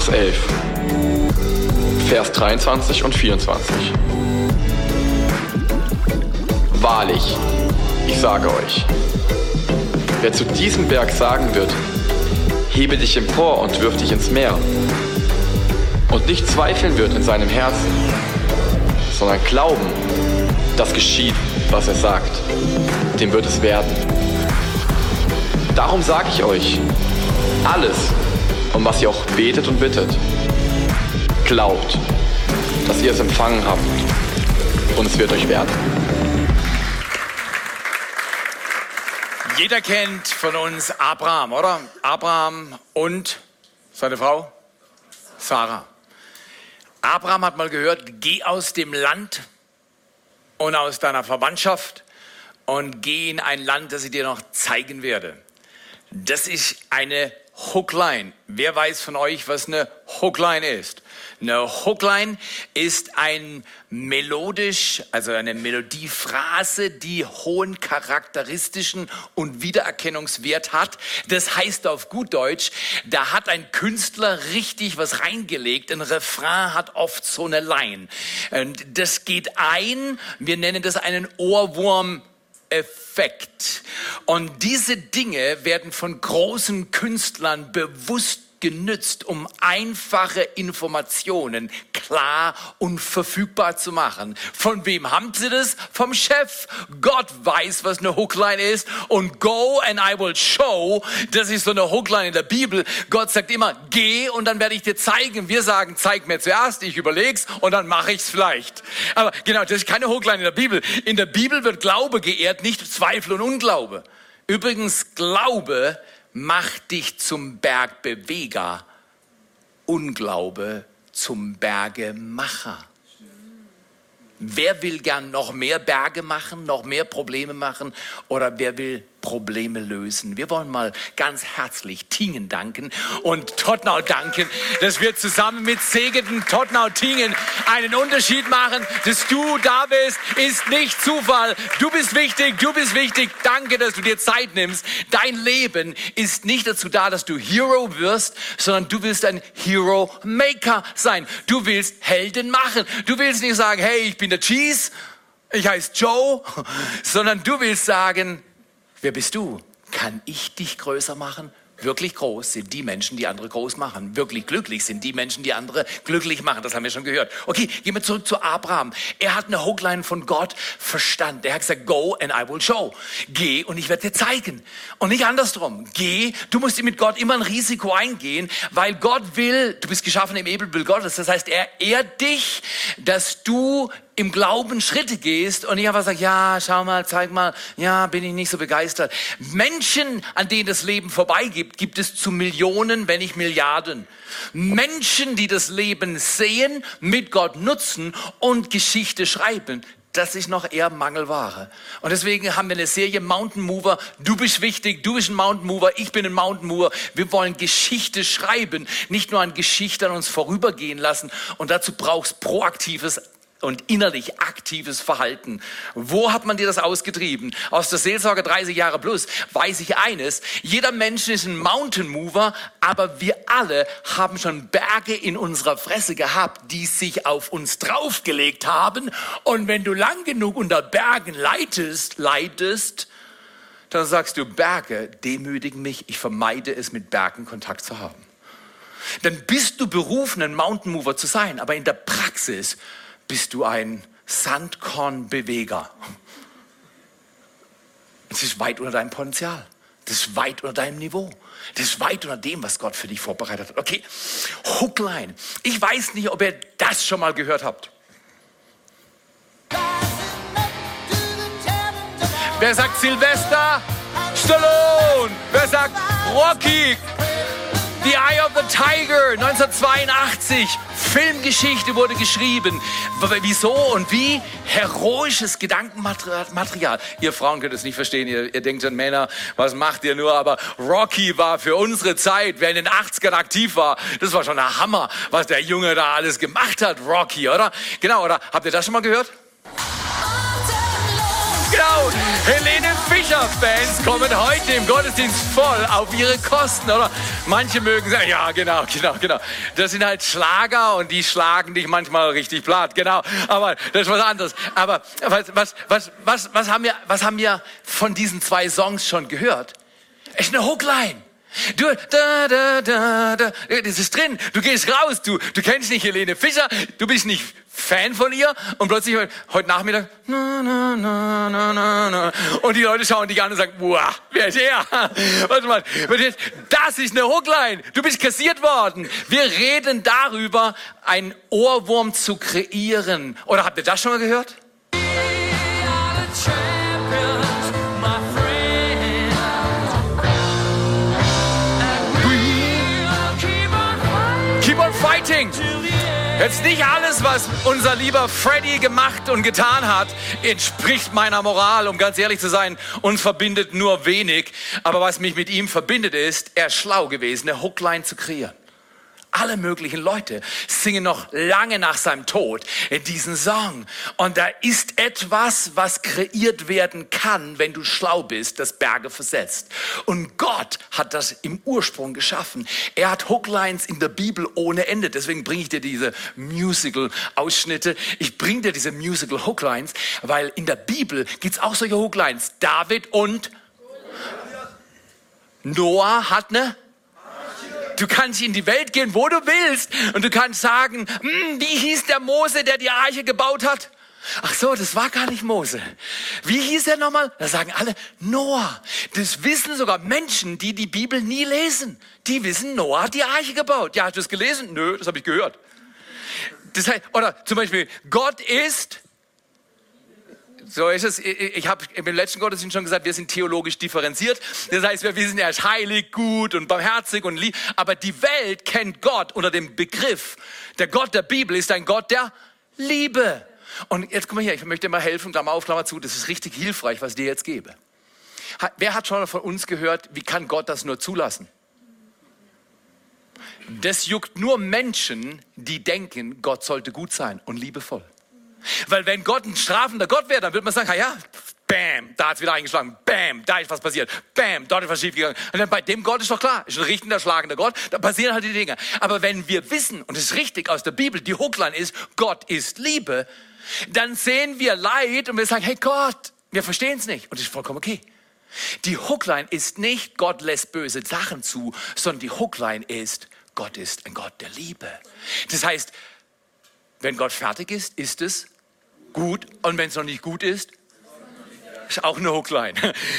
Markus 11, Vers 23 und 24. Wahrlich, ich sage euch, wer zu diesem Berg sagen wird, hebe dich empor und wirf dich ins Meer, und nicht zweifeln wird in seinem Herzen, sondern glauben, dass geschieht, was er sagt, dem wird es werden. Darum sage ich euch, alles, um was ihr auch betet und bittet, glaubt, dass ihr es empfangen habt und es wird euch werden. Jeder kennt von uns Abraham, oder? Abraham und seine Frau Sarah. Abraham hat mal gehört, geh aus dem Land und aus deiner Verwandtschaft und geh in ein Land, das ich dir noch zeigen werde. Das ist eine Hookline. Wer weiß von euch, was eine Hookline ist? Eine Hookline ist ein melodisch, also eine Melodiephrase, die hohen charakteristischen und Wiedererkennungswert hat. Das heißt auf gut Deutsch, da hat ein Künstler richtig was reingelegt. Ein Refrain hat oft so eine Line. Und das geht ein, wir nennen das einen Ohrwurm Effekt. Und diese Dinge werden von großen Künstlern bewusst genützt, um einfache Informationen klar und verfügbar zu machen. Von wem haben sie das? Vom Chef. Gott weiß, was eine Hookline ist und go and I will show. Das ist so eine Hookline in der Bibel. Gott sagt immer, geh und dann werde ich dir zeigen. Wir sagen, zeig mir zuerst, ich überleg's und dann mache ich's vielleicht. Aber genau, das ist keine Hookline in der Bibel. In der Bibel wird Glaube geehrt, nicht Zweifel und Unglaube. Übrigens, Glaube Mach dich zum Bergbeweger, Unglaube zum Bergemacher. Wer will gern noch mehr Berge machen, noch mehr Probleme machen oder wer will Probleme lösen. Wir wollen mal ganz herzlich Tingen danken und Tottenau danken, dass wir zusammen mit Segeten Tottenau Tingen einen Unterschied machen. Dass du da bist, ist nicht Zufall. Du bist wichtig, du bist wichtig. Danke, dass du dir Zeit nimmst. Dein Leben ist nicht dazu da, dass du Hero wirst, sondern du willst ein Hero Maker sein. Du willst Helden machen. Du willst nicht sagen, hey, ich bin der Cheese, ich heiße Joe, sondern du willst sagen, Wer bist du? Kann ich dich größer machen? Wirklich groß sind die Menschen, die andere groß machen. Wirklich glücklich sind die Menschen, die andere glücklich machen. Das haben wir schon gehört. Okay, gehen wir zurück zu Abraham. Er hat eine Hookline von Gott verstanden. Er hat gesagt, go and I will show. Geh und ich werde dir zeigen. Und nicht andersrum. Geh, du musst mit Gott immer ein Risiko eingehen, weil Gott will, du bist geschaffen im Ebenbild Gottes. Das heißt, er ehrt dich, dass du im Glauben Schritte gehst und ich einfach sage, ja, schau mal, zeig mal, ja, bin ich nicht so begeistert. Menschen, an denen das Leben vorbeigibt, gibt es zu Millionen, wenn nicht Milliarden. Menschen, die das Leben sehen, mit Gott nutzen und Geschichte schreiben, das ist noch eher Mangelware. Und deswegen haben wir eine Serie Mountain Mover. Du bist wichtig, du bist ein Mountain Mover, ich bin ein Mountain Mover. Wir wollen Geschichte schreiben, nicht nur an Geschichte an uns vorübergehen lassen. Und dazu brauchst proaktives und innerlich aktives Verhalten. Wo hat man dir das ausgetrieben? Aus der Seelsorge 30 Jahre plus weiß ich eines. Jeder Mensch ist ein Mountain Mover, aber wir alle haben schon Berge in unserer Fresse gehabt, die sich auf uns draufgelegt haben. Und wenn du lang genug unter Bergen leitest, leidest, dann sagst du, Berge demütigen mich, ich vermeide es, mit Bergen Kontakt zu haben. Dann bist du berufen, ein Mountain Mover zu sein, aber in der Praxis bist du ein Sandkornbeweger. Das ist weit unter deinem Potenzial. Das ist weit unter deinem Niveau. Das ist weit unter dem, was Gott für dich vorbereitet hat. Okay, Hookline. Ich weiß nicht, ob ihr das schon mal gehört habt. Wer sagt Silvester? Stallone. Wer sagt Rocky? The Eye of the Tiger, 1982. Filmgeschichte wurde geschrieben. Wieso und wie? Heroisches Gedankenmaterial. Ihr Frauen könnt es nicht verstehen. Ihr, ihr denkt an Männer, was macht ihr nur? Aber Rocky war für unsere Zeit, wer in den 80ern aktiv war, das war schon ein Hammer, was der Junge da alles gemacht hat, Rocky, oder? Genau, oder? Habt ihr das schon mal gehört? Genau, Helene Fischer-Fans kommen heute im Gottesdienst voll auf ihre Kosten, oder? Manche mögen sagen, ja, genau, genau, genau. Das sind halt Schlager und die schlagen dich manchmal richtig platt, genau. Aber das ist was anderes. Aber was, was, was, was, was, haben, wir, was haben wir von diesen zwei Songs schon gehört? Es ist eine Hookline. Du, da, da, da, da, das ist drin. Du gehst raus, du, du kennst nicht Helene Fischer, du bist nicht Fan von ihr und plötzlich heute Nachmittag na, na, na, na, na, na. und die Leute schauen dich an und sagen, boah, wer ist er? Warte mal, das ist eine Hookline. Du bist kassiert worden. Wir reden darüber, einen Ohrwurm zu kreieren. Oder habt ihr das schon mal gehört? Jetzt nicht alles, was unser lieber Freddy gemacht und getan hat, entspricht meiner Moral, um ganz ehrlich zu sein. Uns verbindet nur wenig. Aber was mich mit ihm verbindet, ist, er ist schlau gewesen, eine Hookline zu kreieren. Alle möglichen Leute singen noch lange nach seinem Tod diesen Song. Und da ist etwas, was kreiert werden kann, wenn du schlau bist, das Berge versetzt. Und Gott hat das im Ursprung geschaffen. Er hat Hooklines in der Bibel ohne Ende. Deswegen bringe ich dir diese Musical-Ausschnitte. Ich bringe dir diese Musical-Hooklines, weil in der Bibel gibt es auch solche Hooklines. David und Noah hat eine Du kannst in die Welt gehen, wo du willst. Und du kannst sagen, hm, wie hieß der Mose, der die Arche gebaut hat? Ach so, das war gar nicht Mose. Wie hieß er nochmal? Da sagen alle Noah. Das wissen sogar Menschen, die die Bibel nie lesen. Die wissen, Noah hat die Arche gebaut. Ja, hast du das gelesen? Nö, das habe ich gehört. Das heißt, oder zum Beispiel, Gott ist so ist es. Ich habe im letzten Gottesdienst schon gesagt, wir sind theologisch differenziert. Das heißt, wir wissen, er ist heilig, gut und barmherzig und lieb. Aber die Welt kennt Gott unter dem Begriff, der Gott der Bibel ist ein Gott der Liebe. Und jetzt guck mal hier, ich möchte mal helfen, Klammer auf, Klammer zu, das ist richtig hilfreich, was ich dir jetzt gebe. Wer hat schon von uns gehört, wie kann Gott das nur zulassen? Das juckt nur Menschen, die denken, Gott sollte gut sein und liebevoll. Weil wenn Gott ein strafender Gott wäre, dann würde man sagen, ja, bam, da hat es wieder eingeschlagen, bam, da ist was passiert, bam, dort ist was schiefgegangen. Und dann bei dem Gott ist doch klar, ist ein richtender, schlagender Gott, da passieren halt die Dinge. Aber wenn wir wissen, und es ist richtig aus der Bibel, die Hookline ist, Gott ist Liebe, dann sehen wir Leid und wir sagen, hey Gott, wir verstehen es nicht. Und das ist vollkommen okay. Die Hookline ist nicht, Gott lässt böse Sachen zu, sondern die Hookline ist, Gott ist ein Gott der Liebe. Das heißt, wenn Gott fertig ist, ist es gut. Und wenn es noch nicht gut ist, ist auch eine Hookline.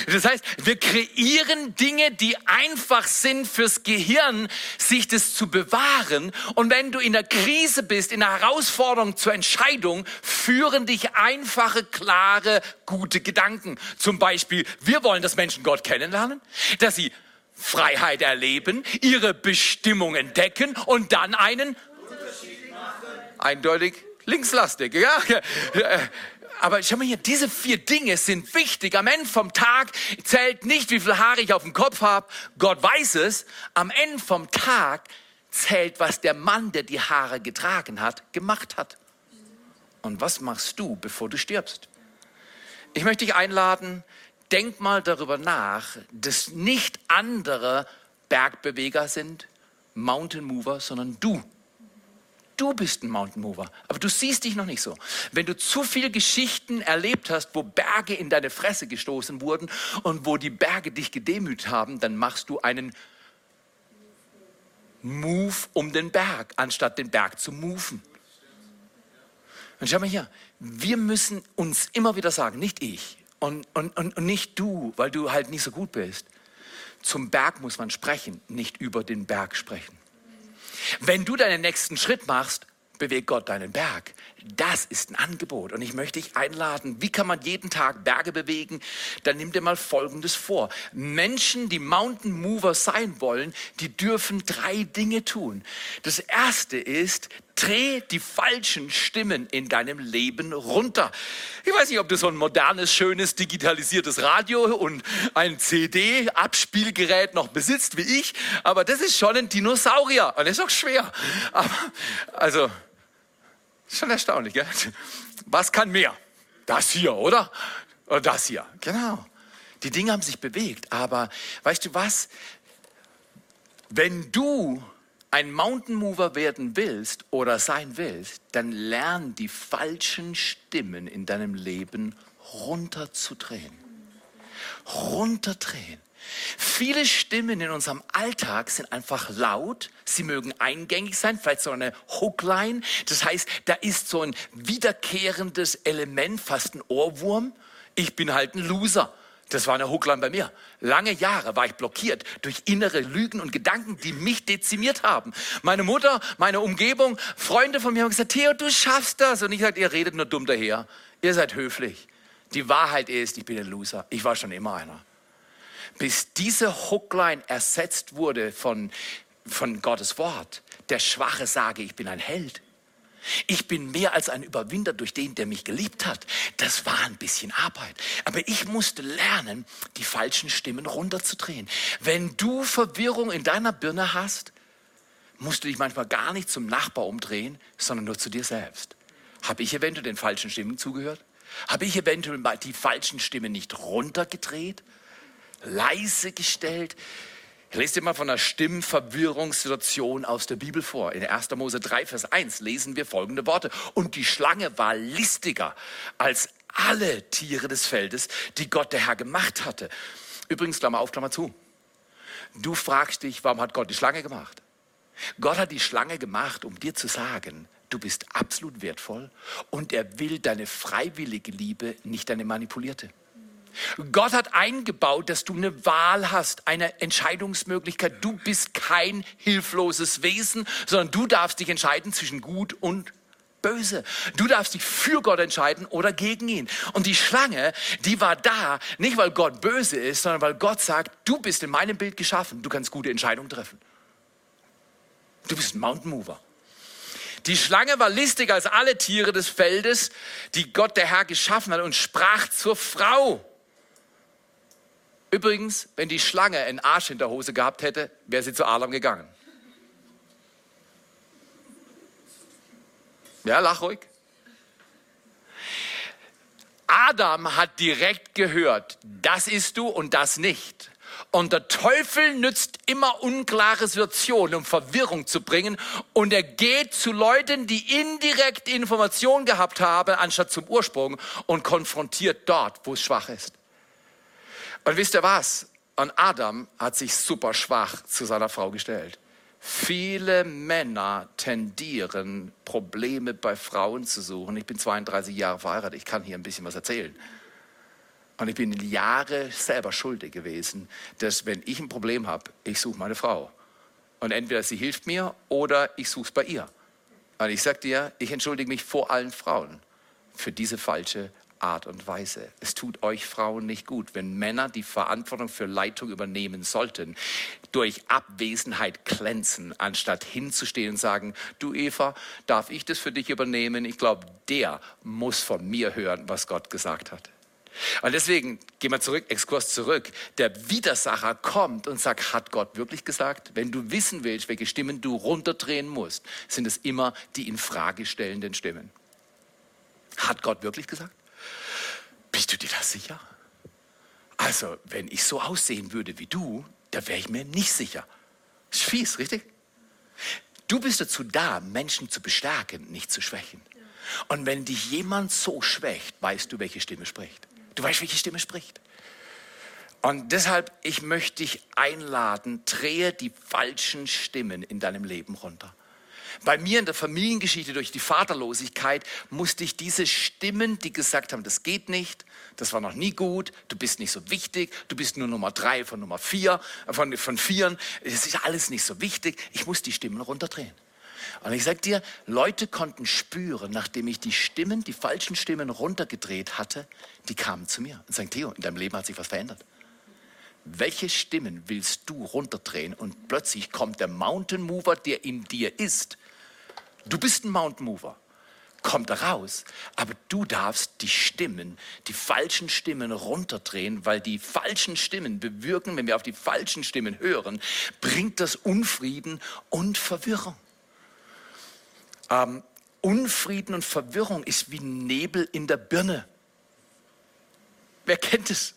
Das heißt, wir kreieren Dinge, die einfach sind fürs Gehirn, sich das zu bewahren. Und wenn du in der Krise bist, in der Herausforderung zur Entscheidung, führen dich einfache, klare, gute Gedanken. Zum Beispiel, wir wollen, dass Menschen Gott kennenlernen, dass sie Freiheit erleben, ihre Bestimmung entdecken und dann einen eindeutig linkslastig. Ja? Aber schau mal hier, diese vier Dinge sind wichtig. Am Ende vom Tag zählt nicht, wie viel Haare ich auf dem Kopf habe. Gott weiß es. Am Ende vom Tag zählt, was der Mann, der die Haare getragen hat, gemacht hat. Und was machst du, bevor du stirbst? Ich möchte dich einladen, denk mal darüber nach, dass nicht andere Bergbeweger sind, Mountain Mover, sondern du Du bist ein Mountain Mover, aber du siehst dich noch nicht so. Wenn du zu viele Geschichten erlebt hast, wo Berge in deine Fresse gestoßen wurden und wo die Berge dich gedemütigt haben, dann machst du einen Move um den Berg, anstatt den Berg zu moven. Und schau mal hier, wir müssen uns immer wieder sagen, nicht ich und, und, und, und nicht du, weil du halt nicht so gut bist. Zum Berg muss man sprechen, nicht über den Berg sprechen. Wenn du deinen nächsten Schritt machst, bewegt Gott deinen Berg. Das ist ein Angebot und ich möchte dich einladen. Wie kann man jeden Tag Berge bewegen? Dann nimm dir mal Folgendes vor. Menschen, die Mountain Mover sein wollen, die dürfen drei Dinge tun. Das erste ist, dreh die falschen Stimmen in deinem Leben runter. Ich weiß nicht, ob du so ein modernes, schönes, digitalisiertes Radio und ein CD-Abspielgerät noch besitzt wie ich, aber das ist schon ein Dinosaurier und das ist auch schwer. Aber, also, Schon erstaunlich, gell? Was kann mehr? Das hier, oder? Oder das hier, genau. Die Dinge haben sich bewegt, aber weißt du was? Wenn du ein Mountain Mover werden willst oder sein willst, dann lern die falschen Stimmen in deinem Leben runterzudrehen. Runterdrehen. Viele Stimmen in unserem Alltag sind einfach laut. Sie mögen eingängig sein, vielleicht so eine Hookline. Das heißt, da ist so ein wiederkehrendes Element, fast ein Ohrwurm. Ich bin halt ein Loser. Das war eine Hookline bei mir. Lange Jahre war ich blockiert durch innere Lügen und Gedanken, die mich dezimiert haben. Meine Mutter, meine Umgebung, Freunde von mir haben gesagt, Theo, du schaffst das. Und ich sagte, ihr redet nur dumm daher. Ihr seid höflich. Die Wahrheit ist, ich bin ein Loser. Ich war schon immer einer. Bis diese Hookline ersetzt wurde von, von Gottes Wort. Der Schwache sage, ich bin ein Held. Ich bin mehr als ein Überwinder durch den, der mich geliebt hat. Das war ein bisschen Arbeit. Aber ich musste lernen, die falschen Stimmen runterzudrehen. Wenn du Verwirrung in deiner Birne hast, musst du dich manchmal gar nicht zum Nachbar umdrehen, sondern nur zu dir selbst. Habe ich eventuell den falschen Stimmen zugehört? Habe ich eventuell die falschen Stimmen nicht runtergedreht? Leise gestellt? Ich lese dir mal von einer Stimmverwirrungssituation aus der Bibel vor. In 1. Mose 3, Vers 1 lesen wir folgende Worte. Und die Schlange war listiger als alle Tiere des Feldes, die Gott der Herr gemacht hatte. Übrigens, Klammer auf, Klammer zu. Du fragst dich, warum hat Gott die Schlange gemacht? Gott hat die Schlange gemacht, um dir zu sagen, du bist absolut wertvoll und er will deine freiwillige Liebe, nicht deine manipulierte. Gott hat eingebaut, dass du eine Wahl hast, eine Entscheidungsmöglichkeit. Du bist kein hilfloses Wesen, sondern du darfst dich entscheiden zwischen gut und böse. Du darfst dich für Gott entscheiden oder gegen ihn. Und die Schlange, die war da, nicht weil Gott böse ist, sondern weil Gott sagt, du bist in meinem Bild geschaffen, du kannst gute Entscheidungen treffen. Du bist ein Mountain Mover. Die Schlange war listiger als alle Tiere des Feldes, die Gott der Herr geschaffen hat und sprach zur Frau. Übrigens, wenn die Schlange einen Arsch in der Hose gehabt hätte, wäre sie zu Adam gegangen. Ja, lach ruhig. Adam hat direkt gehört, das ist du und das nicht. Und der Teufel nützt immer unklare Situationen, um Verwirrung zu bringen. Und er geht zu Leuten, die indirekt Informationen gehabt haben, anstatt zum Ursprung und konfrontiert dort, wo es schwach ist. Und wisst ihr was? Und Adam hat sich super schwach zu seiner Frau gestellt. Viele Männer tendieren, Probleme bei Frauen zu suchen. Ich bin 32 Jahre verheiratet, ich kann hier ein bisschen was erzählen. Und ich bin Jahre selber schuldig gewesen, dass wenn ich ein Problem habe, ich suche meine Frau. Und entweder sie hilft mir oder ich suche es bei ihr. Und ich sage dir, ich entschuldige mich vor allen Frauen für diese falsche Art und Weise. Es tut euch Frauen nicht gut, wenn Männer die Verantwortung für Leitung übernehmen sollten, durch Abwesenheit glänzen, anstatt hinzustehen und sagen, du Eva, darf ich das für dich übernehmen? Ich glaube, der muss von mir hören, was Gott gesagt hat. Und deswegen gehen wir zurück, Exkurs zurück. Der Widersacher kommt und sagt, hat Gott wirklich gesagt? Wenn du wissen willst, welche Stimmen du runterdrehen musst, sind es immer die in Frage stellenden Stimmen. Hat Gott wirklich gesagt? Bist du dir da sicher? Also, wenn ich so aussehen würde wie du, da wäre ich mir nicht sicher. Ist fies, richtig? Du bist dazu da, Menschen zu bestärken, nicht zu schwächen. Und wenn dich jemand so schwächt, weißt du, welche Stimme spricht. Du weißt, welche Stimme spricht. Und deshalb, ich möchte dich einladen, drehe die falschen Stimmen in deinem Leben runter. Bei mir in der Familiengeschichte durch die Vaterlosigkeit musste ich diese Stimmen, die gesagt haben, das geht nicht, das war noch nie gut, du bist nicht so wichtig, du bist nur Nummer drei von Nummer vier, von, von vieren, es ist alles nicht so wichtig, ich muss die Stimmen runterdrehen. Und ich sag dir, Leute konnten spüren, nachdem ich die Stimmen, die falschen Stimmen runtergedreht hatte, die kamen zu mir und sagen, Theo, in deinem Leben hat sich was verändert. Welche Stimmen willst du runterdrehen? Und plötzlich kommt der Mountain Mover, der in dir ist, Du bist ein Mountain Mover. Kommt raus. Aber du darfst die Stimmen, die falschen Stimmen runterdrehen, weil die falschen Stimmen bewirken, wenn wir auf die falschen Stimmen hören, bringt das Unfrieden und Verwirrung. Ähm, Unfrieden und Verwirrung ist wie Nebel in der Birne. Wer kennt es?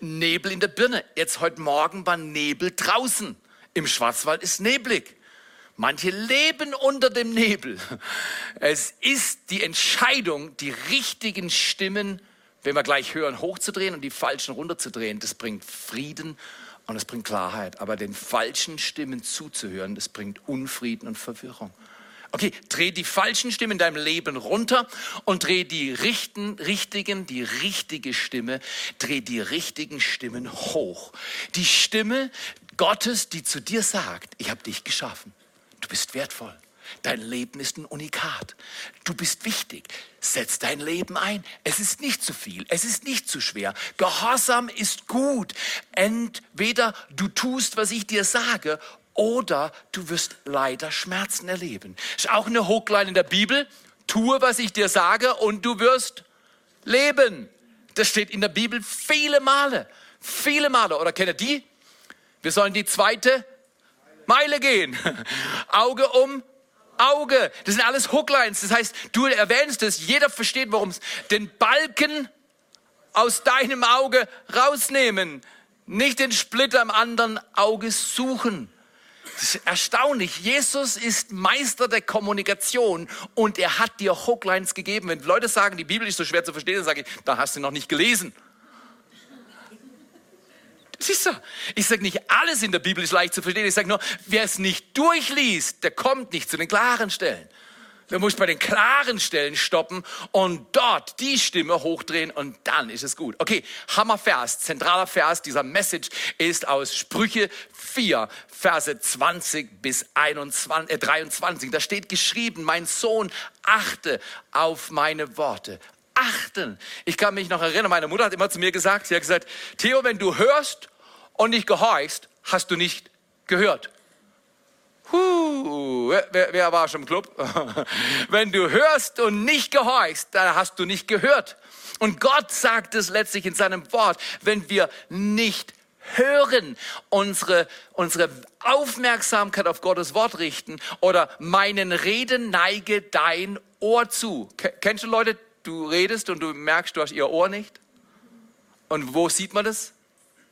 Nebel in der Birne. Jetzt heute Morgen war Nebel draußen. Im Schwarzwald ist neblig. Manche leben unter dem Nebel. Es ist die Entscheidung, die richtigen Stimmen, wenn wir gleich hören, hochzudrehen und die falschen runterzudrehen. Das bringt Frieden und es bringt Klarheit. Aber den falschen Stimmen zuzuhören, das bringt Unfrieden und Verwirrung. Okay, dreh die falschen Stimmen in deinem Leben runter und dreh die richten, richtigen, die richtige Stimme, dreh die richtigen Stimmen hoch. Die Stimme Gottes, die zu dir sagt, ich habe dich geschaffen. Du bist wertvoll. Dein Leben ist ein Unikat. Du bist wichtig. Setz dein Leben ein. Es ist nicht zu viel. Es ist nicht zu schwer. Gehorsam ist gut. Entweder du tust, was ich dir sage, oder du wirst leider Schmerzen erleben. Ist auch eine Hochline in der Bibel. Tue, was ich dir sage und du wirst leben. Das steht in der Bibel viele Male. Viele Male. Oder kennt ihr die? Wir sollen die zweite Meile gehen. Auge um Auge. Das sind alles Hooklines. Das heißt, du erwähnst es, jeder versteht, warum es den Balken aus deinem Auge rausnehmen. Nicht den Splitter im anderen Auge suchen. Das ist erstaunlich. Jesus ist Meister der Kommunikation und er hat dir Hooklines gegeben. Wenn Leute sagen, die Bibel ist so schwer zu verstehen, dann sage ich, da hast du noch nicht gelesen. Siehst du? Ich sage nicht, alles in der Bibel ist leicht zu verstehen. Ich sage nur, wer es nicht durchliest, der kommt nicht zu den klaren Stellen. Du musst bei den klaren Stellen stoppen und dort die Stimme hochdrehen und dann ist es gut. Okay, Hammervers, zentraler Vers dieser Message ist aus Sprüche 4, Verse 20 bis 21, äh, 23. Da steht geschrieben, mein Sohn, achte auf meine Worte. Achten. Ich kann mich noch erinnern, meine Mutter hat immer zu mir gesagt, sie hat gesagt, Theo, wenn du hörst und nicht gehorchst, hast du nicht gehört. Huh, wer, wer war schon im Club? Wenn du hörst und nicht gehorchst, dann hast du nicht gehört. Und Gott sagt es letztlich in seinem Wort, wenn wir nicht hören, unsere, unsere Aufmerksamkeit auf Gottes Wort richten oder meinen Reden neige dein Ohr zu. Kennst du Leute, du redest und du merkst, du hast ihr Ohr nicht? Und wo sieht man das?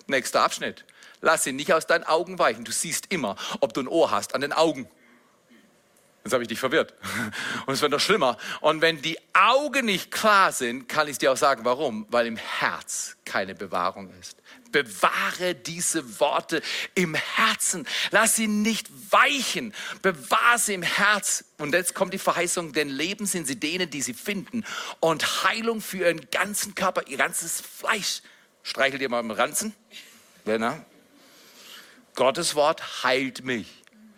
Nächster Abschnitt. Lass ihn nicht aus deinen Augen weichen. Du siehst immer, ob du ein Ohr hast an den Augen. Jetzt habe ich dich verwirrt. Und es wird noch schlimmer. Und wenn die Augen nicht klar sind, kann ich dir auch sagen, warum? Weil im Herz keine Bewahrung ist. Bewahre diese Worte im Herzen. Lass sie nicht weichen. Bewahre sie im Herz. Und jetzt kommt die Verheißung, denn Leben sind sie denen, die sie finden. Und Heilung für ihren ganzen Körper, ihr ganzes Fleisch. Streichelt ihr mal im Ranzen? Werner? Gottes Wort heilt mich.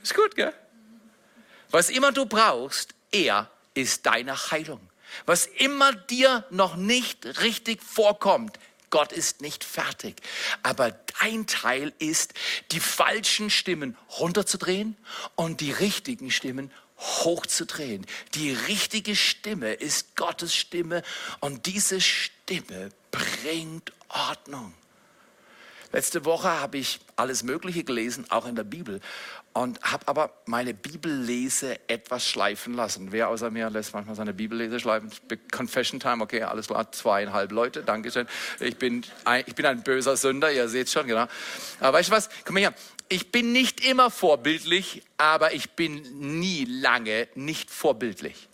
Ist gut, gell? Was immer du brauchst, er ist deine Heilung. Was immer dir noch nicht richtig vorkommt, Gott ist nicht fertig. Aber dein Teil ist, die falschen Stimmen runterzudrehen und die richtigen Stimmen hochzudrehen. Die richtige Stimme ist Gottes Stimme und diese Stimme bringt Ordnung. Letzte Woche habe ich alles Mögliche gelesen, auch in der Bibel, und habe aber meine Bibellese etwas schleifen lassen. Wer außer mir lässt manchmal seine Bibellese schleifen? Confession Time, okay, alles klar, zweieinhalb Leute, Dankeschön. Ich bin ein, ich bin ein böser Sünder, ihr seht schon, genau. Aber weißt du was, komm mal her. Ich bin nicht immer vorbildlich, aber ich bin nie lange nicht vorbildlich.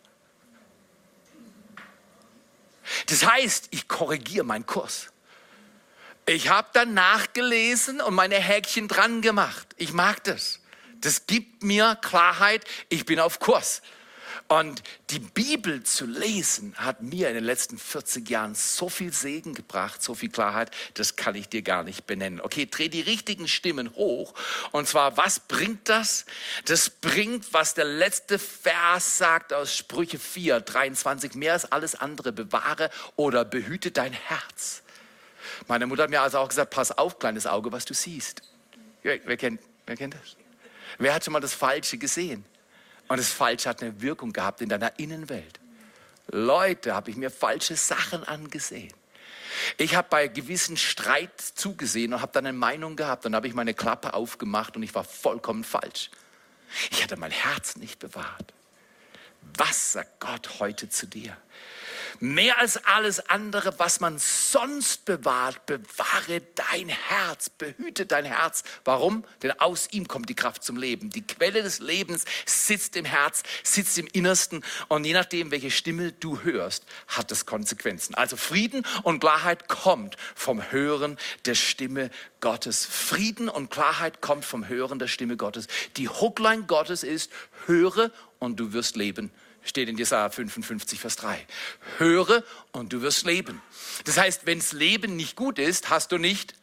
Das heißt, ich korrigiere meinen Kurs. Ich habe dann nachgelesen und meine Häkchen dran gemacht. Ich mag das. Das gibt mir Klarheit, ich bin auf Kurs. Und die Bibel zu lesen hat mir in den letzten 40 Jahren so viel Segen gebracht, so viel Klarheit, das kann ich dir gar nicht benennen. Okay, dreh die richtigen Stimmen hoch. Und zwar, was bringt das? Das bringt, was der letzte Vers sagt aus Sprüche 4, 23, mehr als alles andere, bewahre oder behüte dein Herz. Meine Mutter hat mir also auch gesagt, pass auf, kleines Auge, was du siehst. Wer, kennt, wer kennt das? Wer hat schon mal das Falsche gesehen? Und das Falsche hat eine Wirkung gehabt in deiner Innenwelt. Leute, habe ich mir falsche Sachen angesehen. Ich habe bei gewissen Streit zugesehen und habe dann eine Meinung gehabt. Dann habe ich meine Klappe aufgemacht und ich war vollkommen falsch. Ich hatte mein Herz nicht bewahrt. Was sagt Gott heute zu dir? Mehr als alles andere, was man sonst bewahrt, bewahre dein Herz, behüte dein Herz. Warum? Denn aus ihm kommt die Kraft zum Leben. Die Quelle des Lebens sitzt im Herz, sitzt im Innersten und je nachdem, welche Stimme du hörst, hat es Konsequenzen. Also Frieden und Klarheit kommt vom Hören der Stimme Gottes. Frieden und Klarheit kommt vom Hören der Stimme Gottes. Die Hookline Gottes ist, höre und du wirst leben steht in Jesaja 55, Vers 3. Höre und du wirst leben. Das heißt, wenns Leben nicht gut ist, hast du nicht.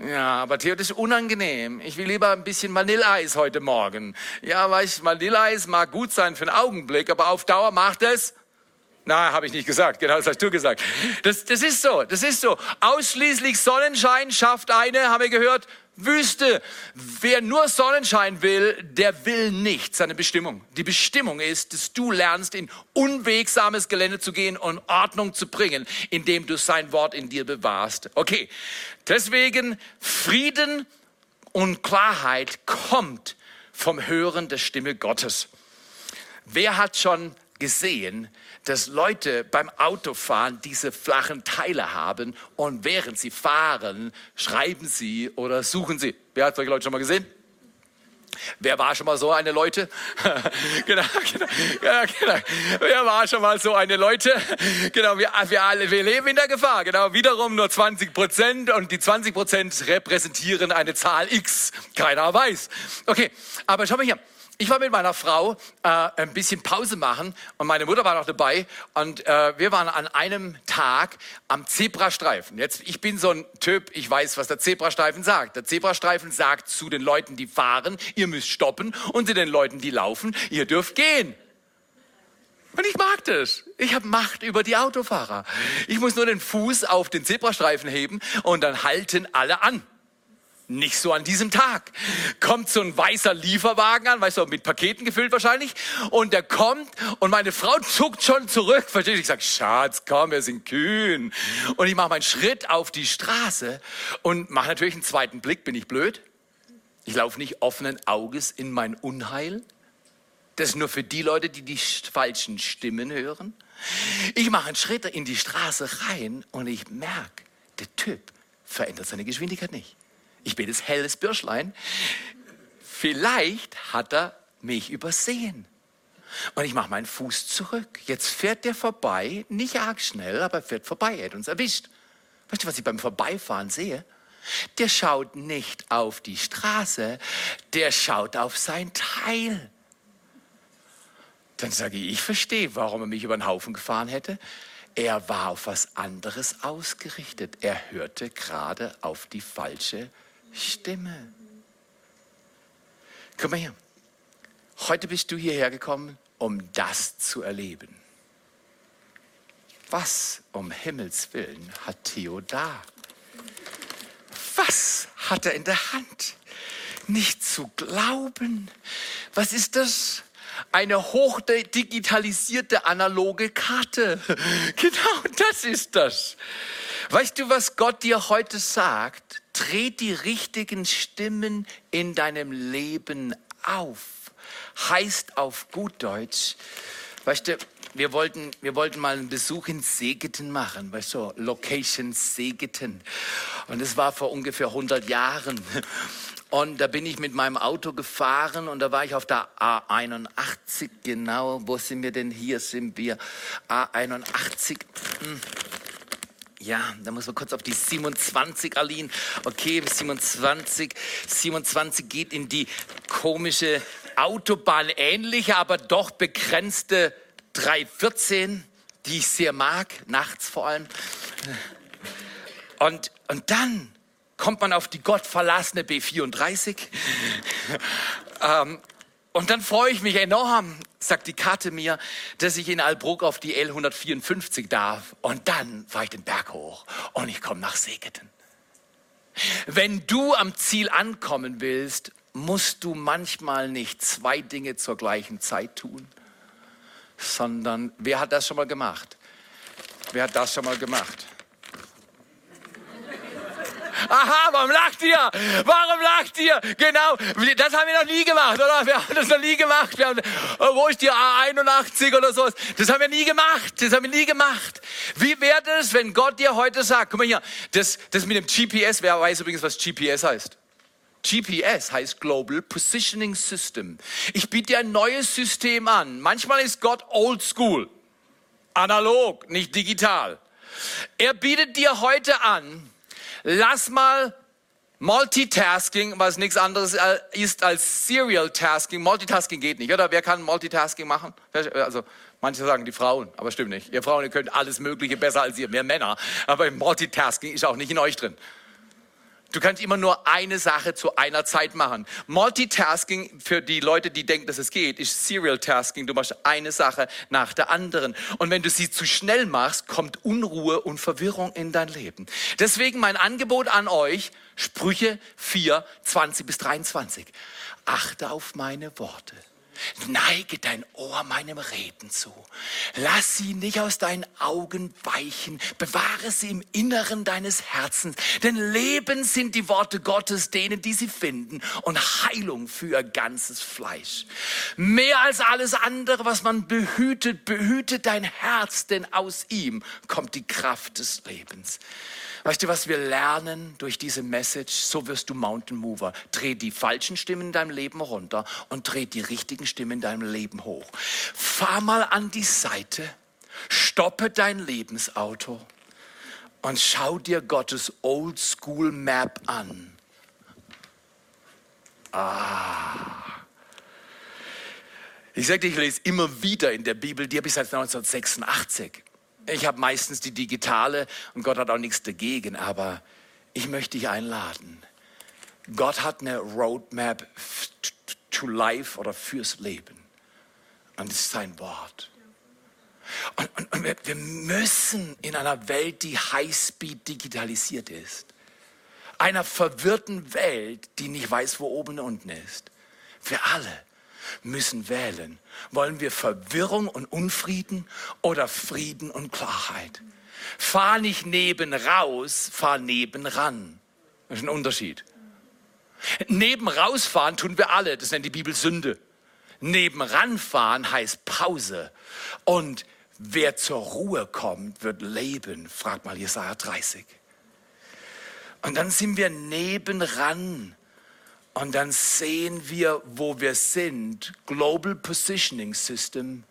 Ja, aber Theo, das ist unangenehm. Ich will lieber ein bisschen Vanilleeis heute Morgen. Ja, weißt, Vanilleeis mag gut sein für einen Augenblick, aber auf Dauer macht es. Na, habe ich nicht gesagt. Genau, das hast du gesagt. Das, das ist so. Das ist so. Ausschließlich Sonnenschein schafft eine, haben wir gehört, Wüste. Wer nur Sonnenschein will, der will nicht seine Bestimmung. Die Bestimmung ist, dass du lernst, in unwegsames Gelände zu gehen und Ordnung zu bringen, indem du sein Wort in dir bewahrst. Okay, deswegen Frieden und Klarheit kommt vom Hören der Stimme Gottes. Wer hat schon gesehen, dass Leute beim Autofahren diese flachen Teile haben und während sie fahren, schreiben sie oder suchen sie. Wer hat solche Leute schon mal gesehen? Wer war schon mal so eine Leute? genau, genau, ja, genau. Wer war schon mal so eine Leute? Genau, wir, wir alle, wir leben in der Gefahr. Genau, wiederum nur 20 Prozent und die 20 Prozent repräsentieren eine Zahl X. Keiner weiß. Okay, aber schau mal hier. Ich war mit meiner Frau äh, ein bisschen Pause machen und meine Mutter war noch dabei und äh, wir waren an einem Tag am Zebrastreifen. Jetzt, ich bin so ein Typ, ich weiß, was der Zebrastreifen sagt. Der Zebrastreifen sagt zu den Leuten, die fahren, ihr müsst stoppen und zu den Leuten, die laufen, ihr dürft gehen. Und ich mag das. Ich habe Macht über die Autofahrer. Ich muss nur den Fuß auf den Zebrastreifen heben und dann halten alle an. Nicht so an diesem Tag. Kommt so ein weißer Lieferwagen an, weißt du, mit Paketen gefüllt wahrscheinlich. Und der kommt und meine Frau zuckt schon zurück. Verstehst du? Ich sage, Schatz, komm, wir sind kühn. Und ich mache meinen Schritt auf die Straße und mache natürlich einen zweiten Blick. Bin ich blöd? Ich laufe nicht offenen Auges in mein Unheil. Das ist nur für die Leute, die die falschen Stimmen hören. Ich mache einen Schritt in die Straße rein und ich merke, der Typ verändert seine Geschwindigkeit nicht. Ich bin das helles Birschlein. Vielleicht hat er mich übersehen. Und ich mache meinen Fuß zurück. Jetzt fährt der vorbei, nicht arg schnell, aber fährt vorbei, er hat uns erwischt. Weißt du, was ich beim Vorbeifahren sehe? Der schaut nicht auf die Straße, der schaut auf sein Teil. Dann sage ich, ich verstehe, warum er mich über den Haufen gefahren hätte. Er war auf was anderes ausgerichtet. Er hörte gerade auf die falsche Stimme. Komm mal her. Heute bist du hierher gekommen, um das zu erleben. Was um Himmels willen hat Theo da? Was hat er in der Hand? Nicht zu glauben. Was ist das? Eine hochdigitalisierte analoge Karte. Genau das ist das. Weißt du, was Gott dir heute sagt? Tret die richtigen Stimmen in deinem Leben auf. Heißt auf gut Deutsch, weißt du, wir wollten, wir wollten mal einen Besuch in Segeten machen, weißt du, Location Segeten. Und es war vor ungefähr 100 Jahren. Und da bin ich mit meinem Auto gefahren und da war ich auf der A81, genau. Wo sind wir denn? Hier sind wir. A81. Ja, da muss man kurz auf die 27, Aline. Okay, 27. 27 geht in die komische Autobahn ähnliche, aber doch begrenzte 314, die ich sehr mag, nachts vor allem. Und, und dann kommt man auf die gottverlassene B34. ähm, und dann freue ich mich enorm, sagt die Karte mir, dass ich in Albruck auf die L154 darf. Und dann fahre ich den Berg hoch und ich komme nach Segeten. Wenn du am Ziel ankommen willst, musst du manchmal nicht zwei Dinge zur gleichen Zeit tun, sondern wer hat das schon mal gemacht? Wer hat das schon mal gemacht? Aha, warum lacht ihr? Warum lacht ihr? Genau, das haben wir noch nie gemacht, oder? Wir haben das noch nie gemacht. Wir haben, äh, wo ist die A81 oder sowas? Das haben wir nie gemacht. Das haben wir nie gemacht. Wie wäre das, wenn Gott dir heute sagt, guck mal hier, das, das mit dem GPS, wer weiß übrigens, was GPS heißt? GPS heißt Global Positioning System. Ich biete dir ein neues System an. Manchmal ist Gott old school. Analog, nicht digital. Er bietet dir heute an, lass mal Multitasking, was nichts anderes äh, ist als Serial Tasking. Multitasking geht nicht, oder? Wer kann Multitasking machen? Also, manche sagen die Frauen, aber stimmt nicht. Ihr Frauen, ihr könnt alles Mögliche besser als ihr, mehr Männer. Aber Multitasking ist auch nicht in euch drin. Du kannst immer nur eine Sache zu einer Zeit machen. Multitasking für die Leute, die denken, dass es geht, ist Serial Tasking. Du machst eine Sache nach der anderen. Und wenn du sie zu schnell machst, kommt Unruhe und Verwirrung in dein Leben. Deswegen mein Angebot an euch, Sprüche 4, 20 bis 23. Achte auf meine Worte Neige dein Ohr meinem Reden zu. Lass sie nicht aus deinen Augen weichen. Bewahre sie im Inneren deines Herzens. Denn Leben sind die Worte Gottes denen, die sie finden. Und Heilung für ihr ganzes Fleisch. Mehr als alles andere, was man behütet, behütet dein Herz, denn aus ihm kommt die Kraft des Lebens. Weißt du, was wir lernen durch diese Message? So wirst du Mountain Mover. Dreh die falschen Stimmen in deinem Leben runter und dreh die richtigen Stimmen in deinem Leben hoch. Fahr mal an die Seite, stoppe dein Lebensauto und schau dir Gottes Old School Map an. Ah. Ich dir, ich lese immer wieder in der Bibel, die habe ich seit 1986. Ich habe meistens die digitale und Gott hat auch nichts dagegen, aber ich möchte dich einladen. Gott hat eine Roadmap to life oder fürs Leben. Und das ist sein Wort. Und, und, und wir, wir müssen in einer Welt, die Highspeed digitalisiert ist, einer verwirrten Welt, die nicht weiß, wo oben und unten ist, für alle müssen wählen. Wollen wir Verwirrung und Unfrieden oder Frieden und Klarheit? Fahr nicht neben raus, fahr neben ran. Das ist ein Unterschied. Neben rausfahren tun wir alle, das nennt die Bibel Sünde. Neben ranfahren heißt Pause. Und wer zur Ruhe kommt, wird leben, fragt mal Jesaja 30. Und dann sind wir nebenan und dann sehen wir, wo wir sind. Global Positioning System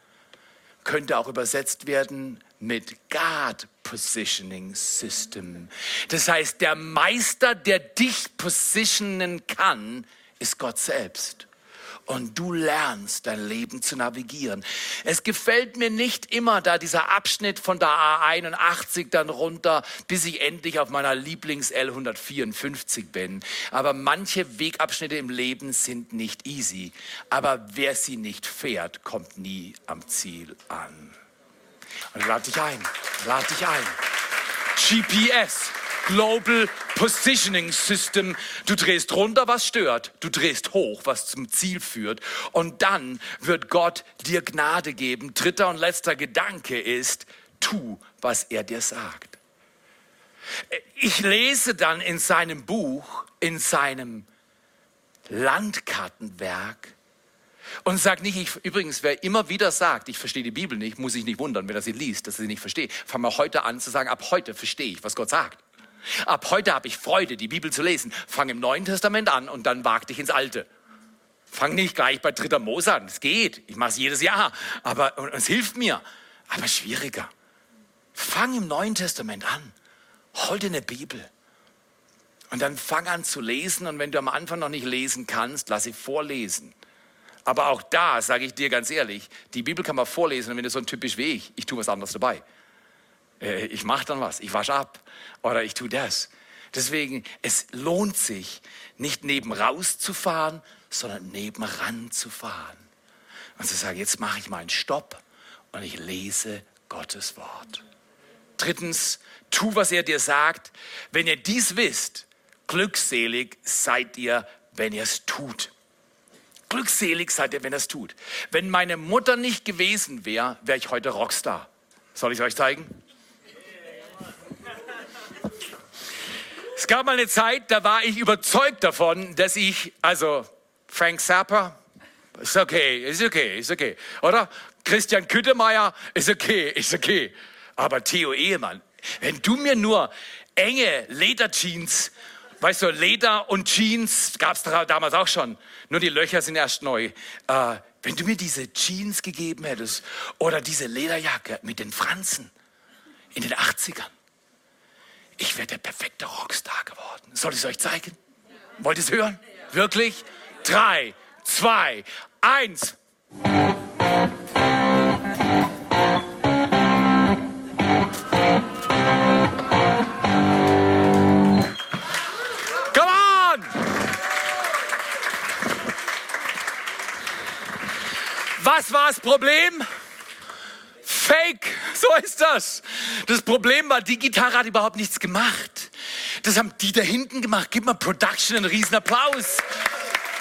könnte auch übersetzt werden mit God Positioning System. Das heißt, der Meister, der dich positionen kann, ist Gott selbst und du lernst dein Leben zu navigieren. Es gefällt mir nicht immer da dieser Abschnitt von der A81 dann runter, bis ich endlich auf meiner Lieblings L154 bin. Aber manche Wegabschnitte im Leben sind nicht easy. Aber wer sie nicht fährt, kommt nie am Ziel an. Und lad dich ein, lad dich ein. GPS. Global Positioning System. Du drehst runter, was stört. Du drehst hoch, was zum Ziel führt. Und dann wird Gott dir Gnade geben. Dritter und letzter Gedanke ist, tu, was er dir sagt. Ich lese dann in seinem Buch, in seinem Landkartenwerk, und sag nicht, ich, übrigens, wer immer wieder sagt, ich verstehe die Bibel nicht, muss sich nicht wundern, wenn er sie liest, dass er sie nicht versteht. Fang mal heute an zu sagen, ab heute verstehe ich, was Gott sagt. Ab heute habe ich Freude, die Bibel zu lesen. Fang im Neuen Testament an und dann wag dich ins Alte. Fang nicht gleich bei dritter Mose an. Es geht. Ich mache es jedes Jahr. Aber es hilft mir. Aber schwieriger. Fang im Neuen Testament an. Hol dir eine Bibel. Und dann fang an zu lesen. Und wenn du am Anfang noch nicht lesen kannst, lass sie vorlesen. Aber auch da sage ich dir ganz ehrlich, die Bibel kann man vorlesen. Und wenn du so ein typisch wie ich, ich tue was anderes dabei. Äh, ich mache dann was, ich wasche ab oder ich tue das. Deswegen, es lohnt sich, nicht neben rauszufahren, sondern nebenan zu fahren. Und zu sagen, jetzt mache ich mal einen Stopp und ich lese Gottes Wort. Drittens, tu, was er dir sagt. Wenn ihr dies wisst, glückselig seid ihr, wenn ihr es tut. Glückselig seid ihr, wenn ihr es tut. Wenn meine Mutter nicht gewesen wäre, wäre ich heute Rockstar. Soll ich es euch zeigen? Es gab mal eine Zeit, da war ich überzeugt davon, dass ich, also Frank Zappa, ist okay, ist okay, ist okay, oder? Christian Küttemeier, ist okay, ist okay. Aber Theo Ehemann, wenn du mir nur enge Lederjeans, weißt du, Leder und Jeans, gab es damals auch schon, nur die Löcher sind erst neu. Äh, wenn du mir diese Jeans gegeben hättest oder diese Lederjacke mit den Franzen in den 80ern, ich wäre der perfekte Rockstar geworden. Soll ich es euch zeigen? Wollt ihr es hören? Wirklich? Drei, zwei, eins. Was war das Problem? Fake, so ist das. Das Problem war, die Gitarre hat überhaupt nichts gemacht. Das haben die da hinten gemacht. Gib mal Production einen riesen Applaus.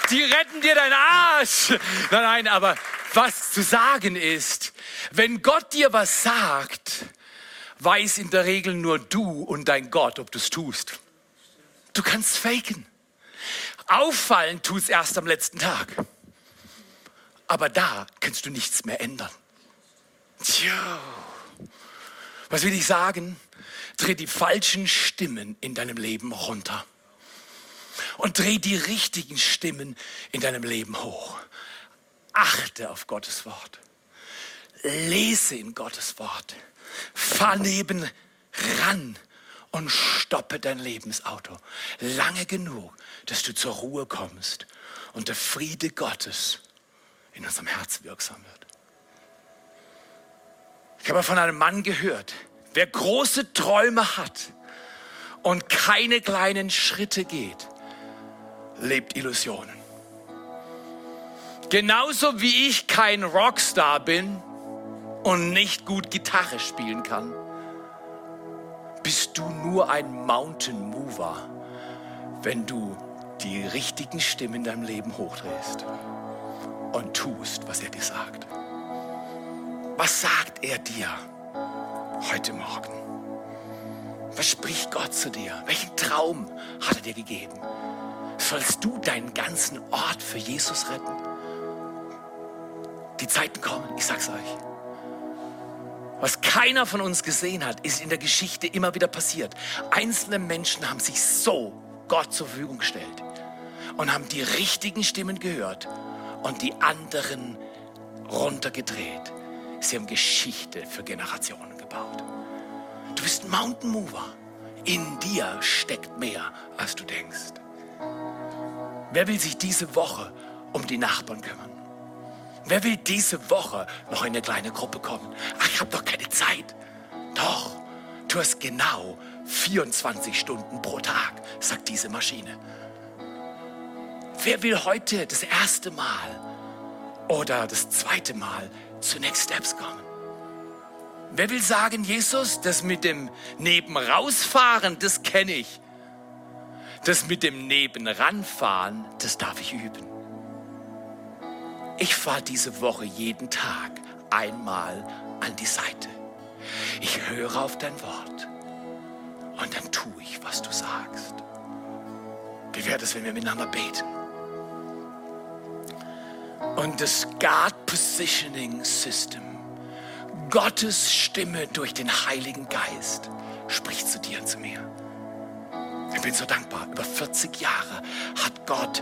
Die retten dir deinen Arsch. Nein, nein, aber was zu sagen ist, wenn Gott dir was sagt, weiß in der Regel nur du und dein Gott, ob du es tust. Du kannst faken. Auffallen tut es erst am letzten Tag. Aber da kannst du nichts mehr ändern. Tja, was will ich sagen? Dreh die falschen Stimmen in deinem Leben runter. Und dreh die richtigen Stimmen in deinem Leben hoch. Achte auf Gottes Wort. Lese in Gottes Wort. Fahr neben ran und stoppe dein Lebensauto. Lange genug, dass du zur Ruhe kommst und der Friede Gottes in unserem Herz wirksam wird. Ich habe von einem Mann gehört, wer große Träume hat und keine kleinen Schritte geht, lebt Illusionen. Genauso wie ich kein Rockstar bin und nicht gut Gitarre spielen kann, bist du nur ein Mountain Mover, wenn du die richtigen Stimmen in deinem Leben hochdrehst und tust, was er dir sagt. Was sagt er dir heute Morgen? Was spricht Gott zu dir? Welchen Traum hat er dir gegeben? Sollst du deinen ganzen Ort für Jesus retten? Die Zeiten kommen, ich sag's euch. Was keiner von uns gesehen hat, ist in der Geschichte immer wieder passiert. Einzelne Menschen haben sich so Gott zur Verfügung gestellt und haben die richtigen Stimmen gehört und die anderen runtergedreht. Sie haben Geschichte für Generationen gebaut. Du bist ein Mountain Mover. In dir steckt mehr, als du denkst. Wer will sich diese Woche um die Nachbarn kümmern? Wer will diese Woche noch in eine kleine Gruppe kommen? Ach, ich habe doch keine Zeit. Doch, du hast genau 24 Stunden pro Tag, sagt diese Maschine. Wer will heute das erste Mal oder das zweite Mal zu Next Steps kommen. Wer will sagen, Jesus, das mit dem Nebenrausfahren, das kenne ich. Das mit dem Nebenranfahren, das darf ich üben. Ich fahre diese Woche jeden Tag einmal an die Seite. Ich höre auf dein Wort und dann tue ich, was du sagst. Wie wäre es, wenn wir miteinander beten? Und das God Positioning System, Gottes Stimme durch den Heiligen Geist, spricht zu dir und zu mir. Ich bin so dankbar. Über 40 Jahre hat Gott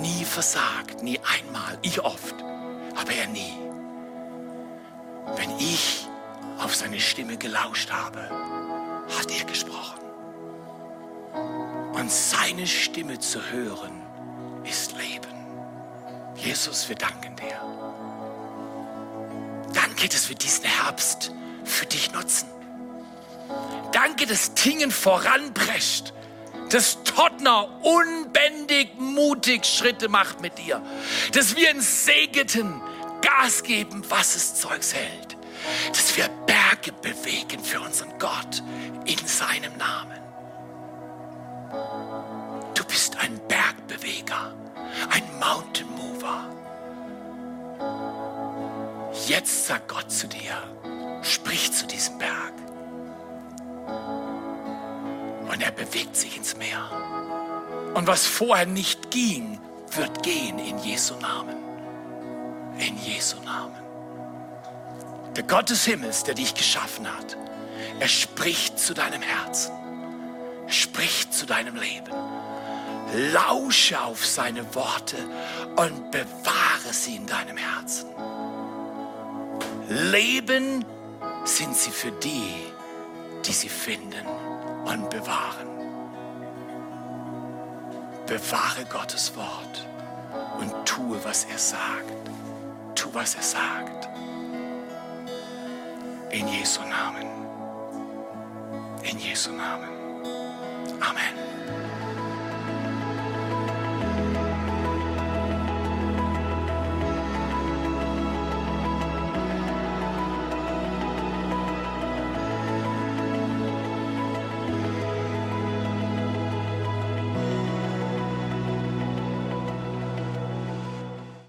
nie versagt, nie einmal, ich oft, aber er nie. Wenn ich auf seine Stimme gelauscht habe, hat er gesprochen. Und seine Stimme zu hören, ist Leben. Jesus, wir danken dir. Danke, dass wir diesen Herbst für dich nutzen. Danke, dass Tingen voranprescht, dass Tottner unbändig mutig Schritte macht mit dir, dass wir in Segeten Gas geben, was es Zeugs hält, dass wir Berge bewegen für unseren Gott in seinem Namen. Du bist ein Bergbeweger, ein Mountain Jetzt sagt Gott zu dir, sprich zu diesem Berg. und er bewegt sich ins Meer. Und was vorher nicht ging, wird gehen in Jesu Namen. In Jesu Namen. Der Gott des Himmels, der dich geschaffen hat, er spricht zu deinem Herzen. Er spricht zu deinem Leben. Lausche auf seine Worte und bewahre sie in deinem Herzen. Leben sind sie für die, die sie finden und bewahren. Bewahre Gottes Wort und tue, was er sagt. Tu, was er sagt. In Jesu Namen. In Jesu Namen. Amen.